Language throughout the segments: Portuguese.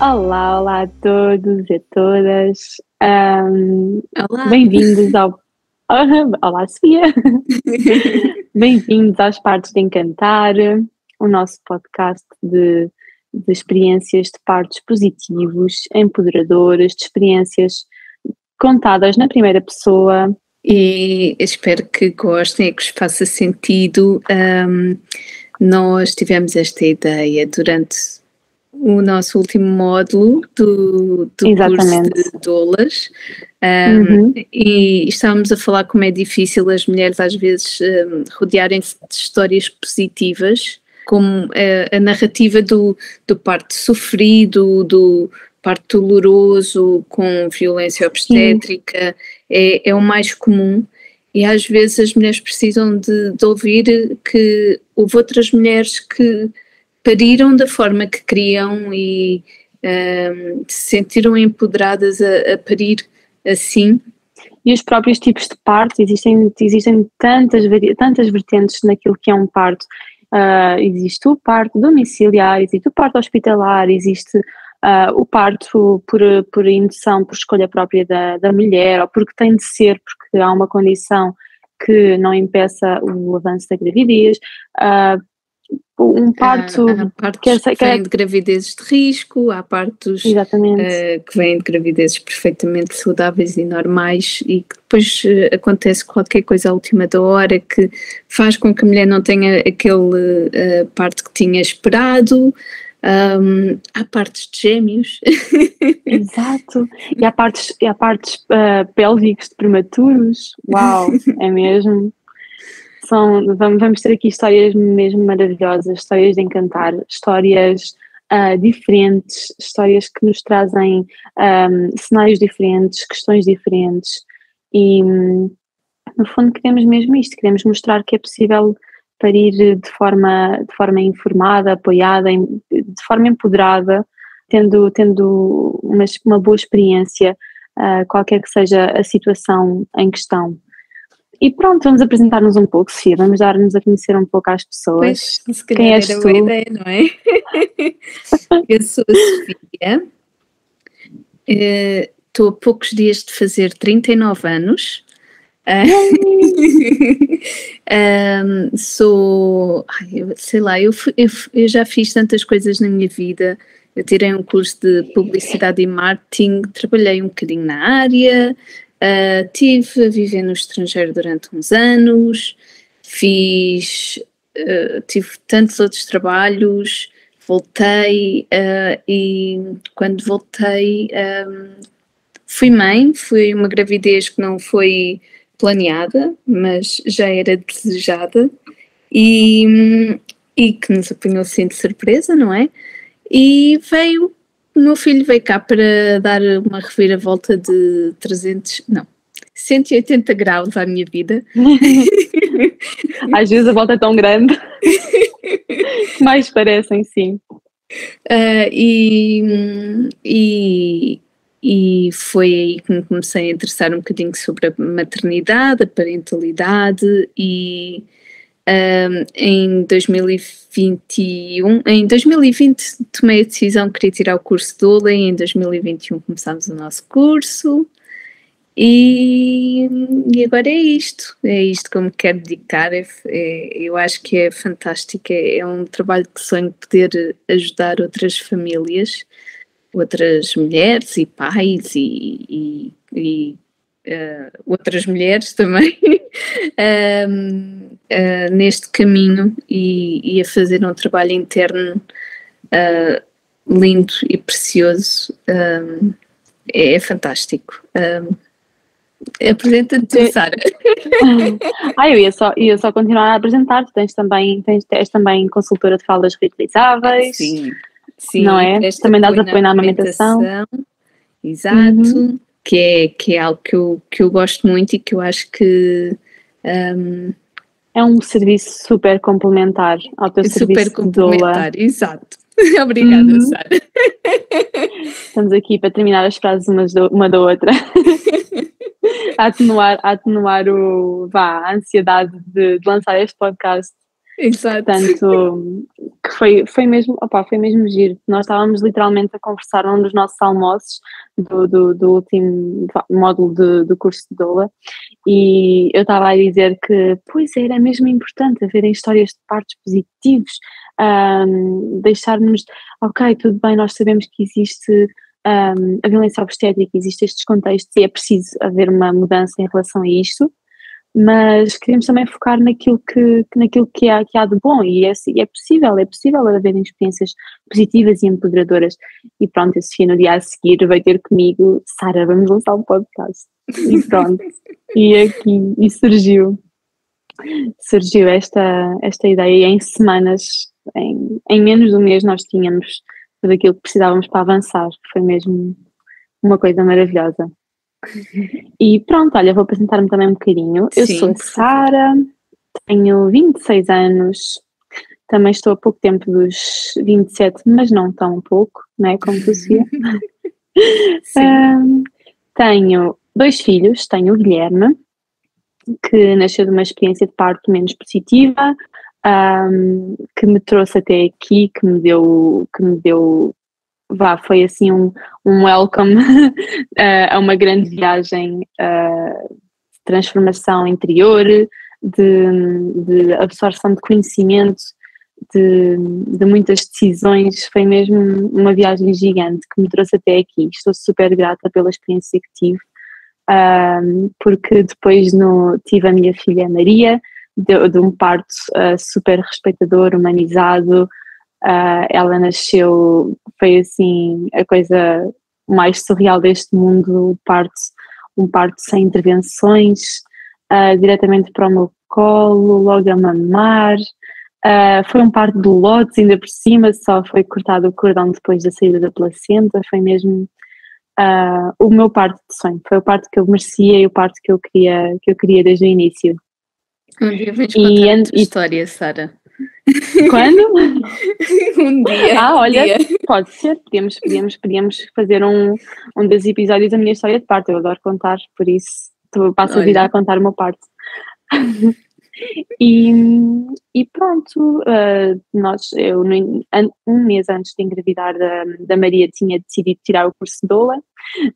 Olá, olá a todos e a todas. Um. Bem-vindos ao. Olá, Sofia. Bem-vindos às partes de Encantar, o nosso podcast de, de experiências de partos positivos, empoderadoras, de experiências contadas na primeira pessoa. E espero que gostem e que vos faça sentido. Um, nós tivemos esta ideia durante o nosso último módulo do, do curso de doulas. Um, uhum. e estávamos a falar como é difícil as mulheres às vezes um, rodearem-se de histórias positivas como a, a, narrativa do, do parto sofrido, do parto doloroso com violência obstétrica. É, é o mais comum. E às vezes as mulheres precisam de, de ouvir que houve outras mulheres que pariram da forma que queriam e um, se sentiram empoderadas a, a, parir assim. E os próprios tipos de parto, existem, existem tantas, tantas vertentes naquilo que é um parto. Uh, existe o parto domiciliar, existe o parto hospitalar, existe uh, o parto por, por indução, por escolha própria da, da mulher, ou porque tem de ser, porque há uma condição que não impeça o avanço da gravidez, uh, um parto há, há partos que, é, que, vêm de gravidezes de risco, há partos uh, que vêm de gravidezes perfeitamente saudáveis e normais e que depois uh, acontece qualquer coisa à última da hora que faz com que a mulher não tenha aquele uh, parto que tinha esperado. Um, há partes de gêmeos. Exato. E há partes, e há partes uh, pélvicos de prematuros. Uau, é mesmo são, vamos, vamos ter aqui histórias mesmo maravilhosas, histórias de encantar, histórias uh, diferentes, histórias que nos trazem um, cenários diferentes, questões diferentes e no fundo queremos mesmo isto, queremos mostrar que é possível parir de forma, de forma informada, apoiada, de forma empoderada, tendo, tendo uma, uma boa experiência, uh, qualquer que seja a situação em questão. E pronto, vamos apresentar-nos um pouco, Sofia, vamos dar-nos a conhecer um pouco às pessoas. Pois, se Quem és tu? boa ideia, não é? Eu sou a Sofia, estou uh, a poucos dias de fazer 39 anos. um, sou, sei lá, eu, eu, eu já fiz tantas coisas na minha vida. Eu tirei um curso de publicidade e marketing, trabalhei um bocadinho na área, Uh, tive a viver no estrangeiro durante uns anos, fiz, uh, tive tantos outros trabalhos, voltei uh, e quando voltei um, fui mãe, foi uma gravidez que não foi planeada, mas já era desejada e, e que nos apanhou assim de surpresa, não é? E veio o meu filho veio cá para dar uma reviravolta de 300, não, 180 graus à minha vida. Às vezes a volta é tão grande que mais parecem, sim. Uh, e, e, e foi aí que me comecei a interessar um bocadinho sobre a maternidade, a parentalidade e um, em 2021, em 2020 tomei a decisão que queria tirar o curso de doula e em 2021 começámos o nosso curso. E, e agora é isto, é isto que eu me quero dedicar, é, é, eu acho que é fantástico, é, é um trabalho que sonho poder ajudar outras famílias, outras mulheres e pais e, e, e uh, outras mulheres também uh, uh, neste caminho e, e, a fazer um trabalho interno eh, lindo e precioso. É, é, fantástico. Apresenta-te, Sara. ah, eu ia só, ia só continuar a apresentar. Tu tens também, tens, és também consultora de falas reutilizáveis. Sim. Sim, não é? Também dás apoio na amamentação. Exato, uhum. Que, é, que é algo que eu, que eu gosto muito e que eu acho que um, é um serviço super complementar ao teu super serviço complementar, de doula. Exato. Obrigada, uhum. Sara. Estamos aqui para terminar as frases uma da outra. a atenuar, a atenuar o, vá, a ansiedade de, de lançar este podcast Exato. Portanto, que foi, foi, mesmo, opa, foi mesmo giro. Nós estávamos literalmente a conversar num dos nossos almoços do, do, do último módulo de, do curso de doula e eu estava a dizer que, pois era mesmo importante haverem histórias de partos positivos, um, deixarmos, ok, tudo bem, nós sabemos que existe um, a violência obstétrica, existe estes contextos e é preciso haver uma mudança em relação a isto, mas queremos também focar naquilo que, naquilo que, há, que há de bom e é, é possível, é possível haverem experiências positivas e empoderadoras. E pronto, a Sofia no dia a seguir vai ter comigo, Sara, vamos lançar um podcast. E pronto, e aqui, e surgiu, surgiu esta, esta ideia e em semanas, em, em menos de um mês nós tínhamos tudo aquilo que precisávamos para avançar, foi mesmo uma coisa maravilhosa. E pronto, olha, vou apresentar-me também um bocadinho. Eu Sim, sou a Sara, tenho 26 anos, também estou há pouco tempo dos 27, mas não tão pouco, não é? Como tu, Sofia. um, tenho dois filhos, tenho o Guilherme, que nasceu de uma experiência de parto menos positiva, um, que me trouxe até aqui, que me deu, que me deu vá, foi assim um, um welcome uh, a uma grande viagem uh, de transformação interior, de, de, absorção de conhecimento, de, de, muitas decisões. Foi mesmo uma viagem gigante que me trouxe até aqui. Estou super grata pela experiência que tive, uh, porque depois no, tive a minha filha Maria, de, de um parto super respeitador, humanizado. Uh, ela nasceu, foi assim a coisa mais surreal deste mundo, parto, um parto sem intervenções, uh, diretamente para o meu colo, logo a mamar. Uh, foi um parto de lotes, ainda por cima, só foi cortado o cordão depois da saída da placenta, foi mesmo o meu parto de sonho, foi o parto que eu merecia e o parto que eu queria, que eu queria desde o início. Um dia vens contar e, a tua história, Sara. Quando? um dia. Ah, olha, dia. pode ser. Podíamos, podíamos, podíamos fazer um, um dos episódios da minha história de parte. Eu adoro contar, por isso passo a vida a contar uma parte. e, e pronto, uh, nós, eu um mês antes de engravidar da, da Maria tinha decidido tirar o curso de doula,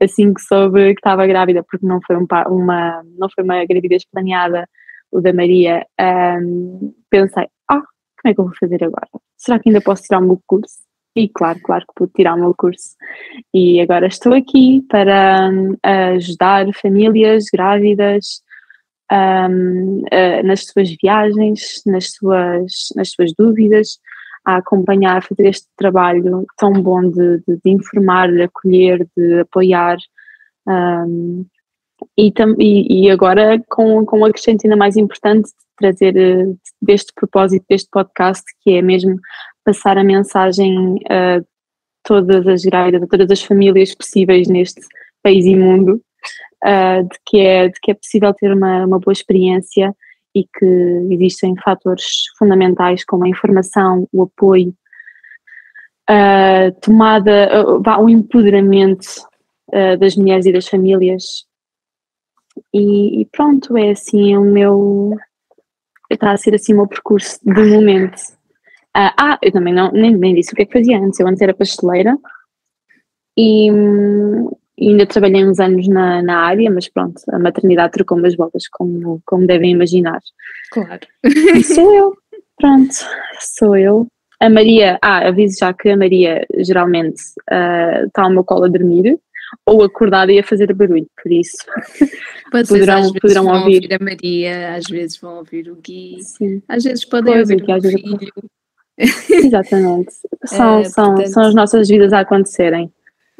assim que soube que estava grávida, porque não foi, um, uma, não foi uma gravidez planeada, o da Maria, um, pensei, ah, como é que eu vou fazer agora? Será que ainda posso tirar o meu curso? E claro, claro que pude tirar o meu curso. E agora estou aqui para um, ajudar famílias grávidas um, uh, nas suas viagens, nas suas, nas suas dúvidas, a acompanhar, a fazer este trabalho tão bom de, de, de informar, de acolher, de apoiar. Um, e, e, agora com, com um acrescente ainda mais importante trazer uh, deste propósito deste podcast, que é mesmo passar a mensagem a todas as grávidas, a todas as famílias possíveis neste país e mundo, de, que é, de que é possível ter uma, uma boa experiência e que existem fatores fundamentais como a informação, o apoio, a tomada, o empoderamento das mulheres e das famílias e, e pronto, é assim o meu. Está a ser assim o meu percurso de momento. Ah, ah, eu também não, nem, nem disse o que é que fazia antes. Eu antes era pasteleira e, e ainda trabalhei uns anos na, na área, mas pronto, a maternidade trocou umas voltas, como, como devem imaginar. Claro. E sou eu, pronto, sou eu. A Maria, ah, aviso já que a Maria geralmente uh, está ao meu colo a dormir, ou acordada e a fazer barulho, por isso poderão, poderão ouvir. ouvir. a Maria, às vezes vão ouvir o Gui, Sim. às vezes podem pois, ouvir o vezes filho. Exatamente, são, é, são, portanto, são as nossas vidas a acontecerem.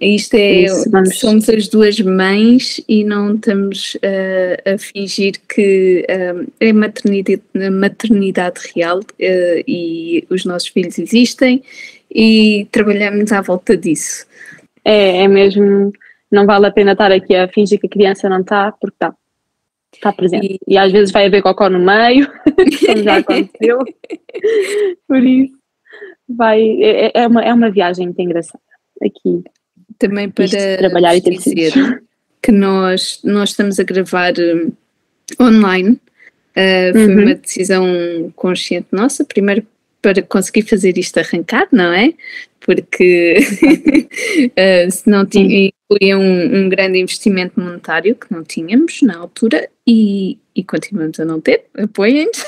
Isto é, Isso, somos as duas mães e não estamos uh, a fingir que uh, é maternidade, maternidade real uh, e os nossos filhos existem e trabalhamos à volta disso. É, é mesmo, não vale a pena estar aqui a fingir que a criança não está, porque está. Está presente. E, e às vezes vai haver cocó no meio, como já aconteceu. Por isso, vai, é, é, uma, é uma viagem muito engraçada aqui. Também para trabalhar e ter dizer que nós, nós estamos a gravar online. Uh, foi uhum. uma decisão consciente nossa. Primeiro para conseguir fazer isto arrancar, não é? Porque uh, se não tinha, incluía um, um, grande investimento monetário que não tínhamos na altura e, e continuamos a não ter, apoiem-nos.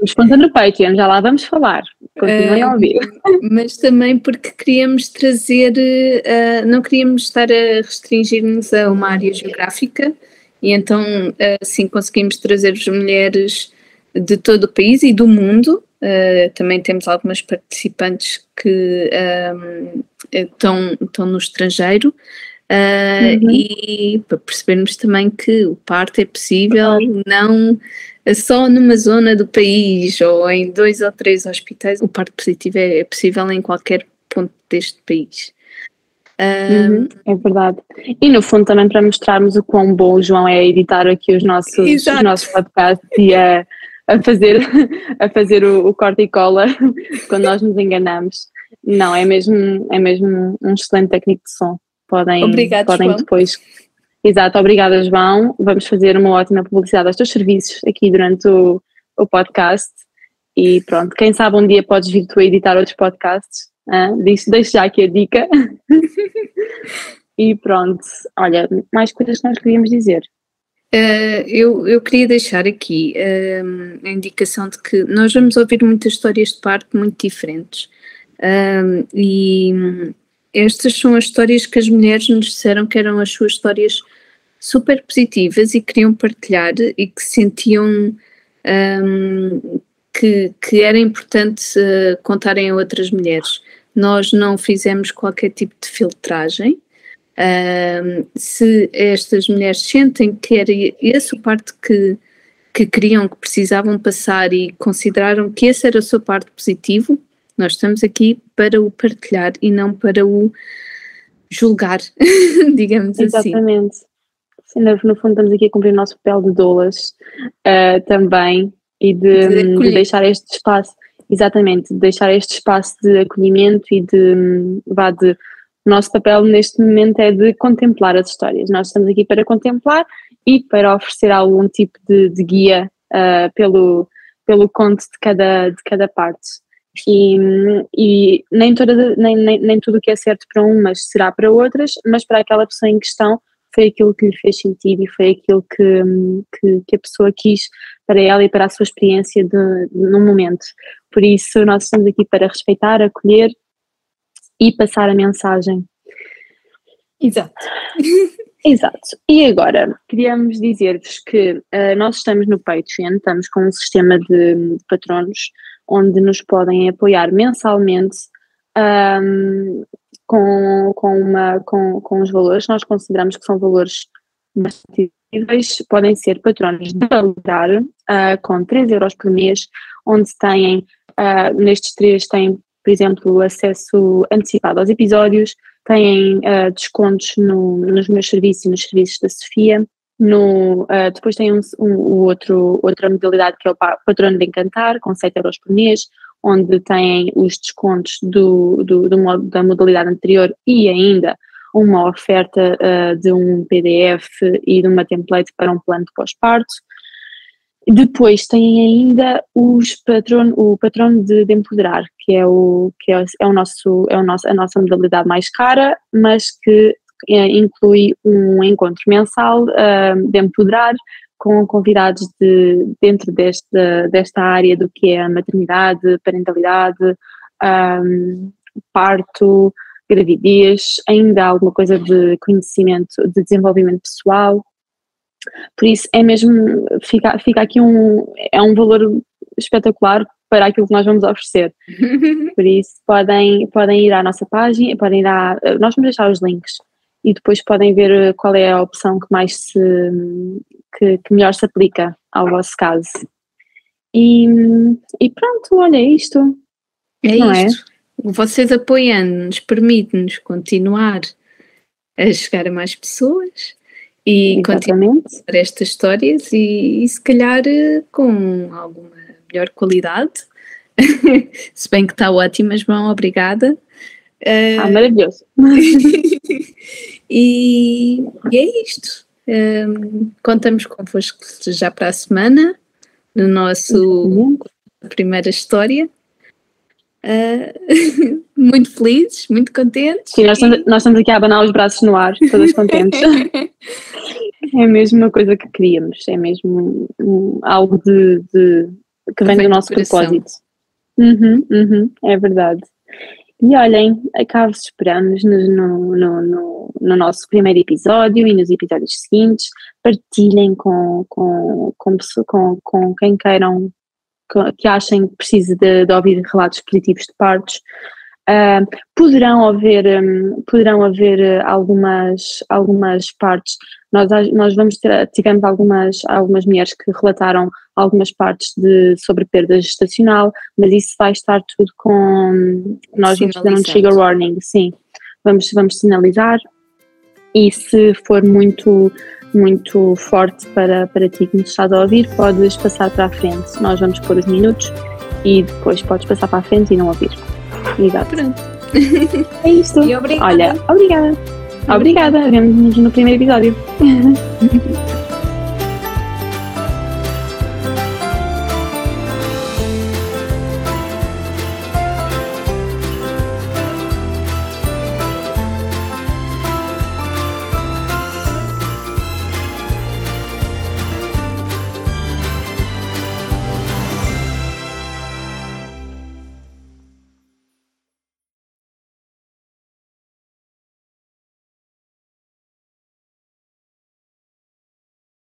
Nos conta no Patreon, já lá vamos falar, continuem uh, a ouvir. Mas também porque queríamos trazer, uh, não queríamos estar a restringir-nos a uma área geográfica e então assim conseguimos trazer as mulheres de todo o país e do mundo Uh, também temos algumas participantes que um, estão, estão no estrangeiro uh, uhum. e para percebermos também que o parto é possível não só numa zona do país ou em dois ou três hospitais, o parto positivo é, é possível em qualquer ponto deste país. Uhum, é verdade. E no fundo também para mostrarmos o quão bom o João é editar aqui os nossos, os nossos podcasts e a, a fazer, a fazer o, o corte e cola quando nós nos enganamos. Não, é mesmo, é mesmo um excelente técnico de som. Podem, Obrigado, podem João. depois. Exato, obrigada João. Vamos fazer uma ótima publicidade aos teus serviços aqui durante o, o podcast. E pronto, quem sabe um dia podes vir tu a editar outros podcasts. Ah, deixo já aqui a dica. e pronto, olha, mais coisas que nós queríamos dizer. Uh, eu, eu queria deixar aqui uh, a indicação de que nós vamos ouvir muitas histórias de parto muito diferentes. Uh, e estas são as histórias que as mulheres nos disseram que eram as suas histórias super positivas e queriam partilhar e que sentiam um, que, que era importante uh, contarem a outras mulheres. Nós não fizemos qualquer tipo de filtragem, Uh, se estas mulheres sentem que era essa parte que, que queriam, que precisavam passar e consideraram que esse era o seu parte positivo, nós estamos aqui para o partilhar e não para o julgar, digamos Exatamente. assim. Exatamente. No fundo, estamos aqui a cumprir o nosso papel de doulas uh, também e de, de, de, deixar este espaço, exatamente, de deixar este espaço de acolhimento e de, vá, de o nosso papel neste momento é de contemplar as histórias. Nós estamos aqui para contemplar e para oferecer algum tipo de, de guia uh, pelo, pelo conto de cada, de cada parte. E, e nem, toda, nem, nem, nem tudo o que é certo para umas será para outras, mas para aquela pessoa em questão foi aquilo que lhe fez sentido e foi aquilo que, que, que a pessoa quis para ela e para a sua experiência de, de, no momento. Por isso, nós estamos aqui para respeitar, acolher e passar a mensagem. Exato. Exato. E agora, queríamos dizer-vos que uh, nós estamos no Patreon, estamos com um sistema de, de patronos onde nos podem apoiar mensalmente um, com, com, uma, com, com os valores. Nós consideramos que são valores bastante podem ser patronos de validar uh, com 3 euros por mês, onde têm, uh, nestes três têm por exemplo, acesso antecipado aos episódios, têm uh, descontos no, nos meus serviços e nos serviços da Sofia. No, uh, depois tem um, um, outro, outra modalidade que é o Patrono de Encantar, com 7 euros por mês, onde têm os descontos do, do, do, da modalidade anterior e ainda uma oferta uh, de um PDF e de uma template para um plano de pós-parto. Depois tem ainda os patron, o patrono de, de, empoderar, que é o que é, é, o nosso é o nosso a nossa modalidade mais cara, mas que é, inclui um encontro mensal uh, de empoderar com convidados de dentro desta desta área do que é a maternidade, parentalidade, um, parto, gravidez, ainda alguma coisa de conhecimento, de desenvolvimento pessoal por isso é mesmo, fica, fica aqui um, é um valor espetacular para aquilo que nós vamos oferecer. Por isso, podem, podem ir à nossa página, podem ir à. Nós vamos deixar os links e depois podem ver qual é a opção que mais se. que, que melhor se aplica ao vosso caso. E, e pronto, olha, é isto. É Não é? isto. É? Vocês apoiando-nos permite-nos continuar a chegar a mais pessoas e Exatamente. continuar estas histórias e, e se calhar com alguma melhor qualidade. se bem que está ótima, João, obrigada. Ah, maravilhoso. e, e, é isto. Um, contamos convosco já para a semana, no nosso primeira história. Uh, muito felizes, muito contentes. Sim, nós estamos, nós estamos aqui a abanar os braços no ar, todas contentes. é mesmo uma coisa que queríamos, é mesmo algo de, de, que vem do nosso propósito. Uhum, uhum, é verdade. E olhem, cá vos esperamos no, no, no, no, nosso primeiro episódio e nos episódios seguintes. Partilhem com, com, com, com, com quem queiram, que achem que precise de, de ouvir relatos positivos de partos. Uh, poderão haver, um, poderão haver eh, algumas, algumas partes. Nós, nós vamos ter, tivemos algumas, algumas mulheres que relataram algumas partes de, sobre perda gestacional, mas isso vai estar tudo com. Nós vamos ter um trigger warning, sim. Vamos, vamos sinalizar. E se for muito, muito forte para, para ti que nos estás a ouvir, podes passar para a frente. Nós vamos pôr os minutos e depois podes passar para a frente e não ouvir. Exato. Pronto. É isso. E obrigada. Olha, obrigada. Obrigada. Vemo-nos no primeiro episódio.